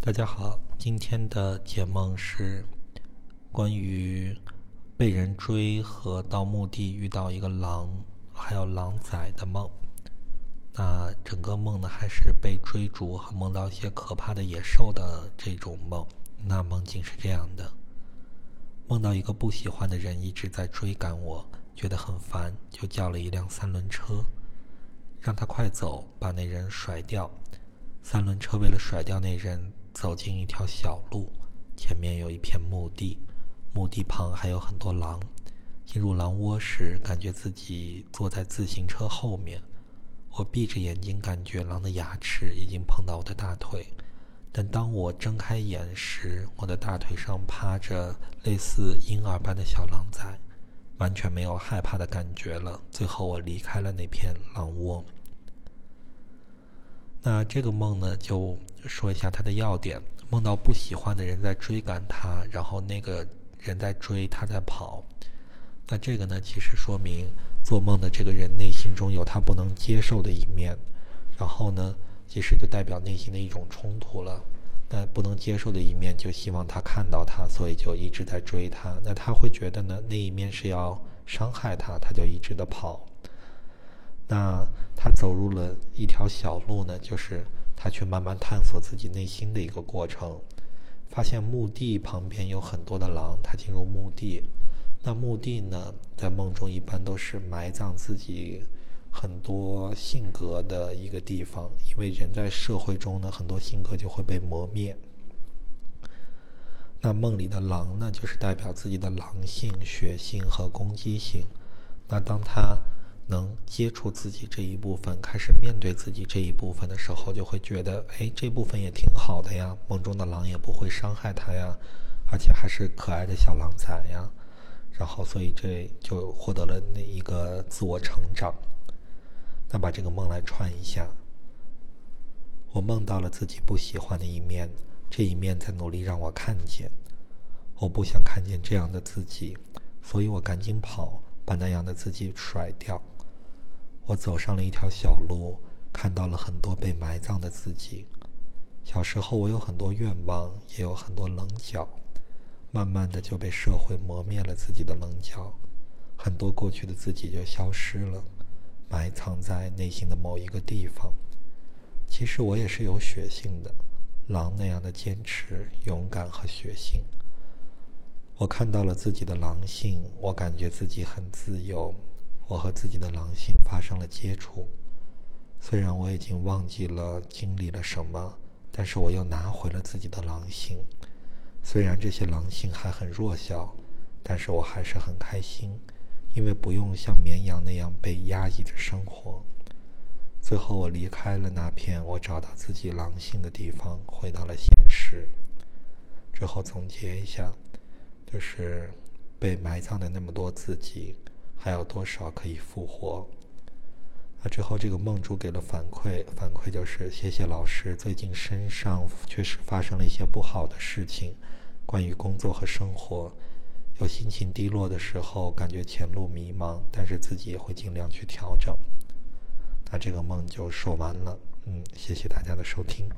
大家好，今天的解梦是关于被人追和到墓地遇到一个狼，还有狼崽的梦。那整个梦呢，还是被追逐和梦到一些可怕的野兽的这种梦。那梦境是这样的：梦到一个不喜欢的人一直在追赶我，觉得很烦，就叫了一辆三轮车，让他快走，把那人甩掉。三轮车为了甩掉那人。走进一条小路，前面有一片墓地，墓地旁还有很多狼。进入狼窝时，感觉自己坐在自行车后面。我闭着眼睛，感觉狼的牙齿已经碰到我的大腿。但当我睁开眼时，我的大腿上趴着类似婴儿般的小狼崽，完全没有害怕的感觉了。最后，我离开了那片狼窝。那这个梦呢，就说一下它的要点：梦到不喜欢的人在追赶他，然后那个人在追，他在跑。那这个呢，其实说明做梦的这个人内心中有他不能接受的一面，然后呢，其实就代表内心的一种冲突了。那不能接受的一面，就希望他看到他，所以就一直在追他。那他会觉得呢，那一面是要伤害他，他就一直的跑。那他走入了一条小路呢，就是他去慢慢探索自己内心的一个过程。发现墓地旁边有很多的狼，他进入墓地。那墓地呢，在梦中一般都是埋葬自己很多性格的一个地方，因为人在社会中呢，很多性格就会被磨灭。那梦里的狼呢，就是代表自己的狼性、血性和攻击性。那当他能接触自己这一部分，开始面对自己这一部分的时候，就会觉得，哎，这部分也挺好的呀。梦中的狼也不会伤害他呀，而且还是可爱的小狼崽呀。然后，所以这就获得了那一个自我成长。那把这个梦来串一下，我梦到了自己不喜欢的一面，这一面在努力让我看见。我不想看见这样的自己，所以我赶紧跑，把那样的自己甩掉。我走上了一条小路，看到了很多被埋葬的自己。小时候我有很多愿望，也有很多棱角，慢慢的就被社会磨灭了自己的棱角，很多过去的自己就消失了，埋藏在内心的某一个地方。其实我也是有血性的，狼那样的坚持、勇敢和血性。我看到了自己的狼性，我感觉自己很自由。我和自己的狼性发生了接触，虽然我已经忘记了经历了什么，但是我又拿回了自己的狼性。虽然这些狼性还很弱小，但是我还是很开心，因为不用像绵羊那样被压抑着生活。最后，我离开了那片我找到自己狼性的地方，回到了现实。之后总结一下，就是被埋葬的那么多自己。还有多少可以复活？那之后，这个梦主给了反馈，反馈就是谢谢老师。最近身上确实发生了一些不好的事情，关于工作和生活，有心情低落的时候，感觉前路迷茫，但是自己也会尽量去调整。那这个梦就说完了，嗯，谢谢大家的收听。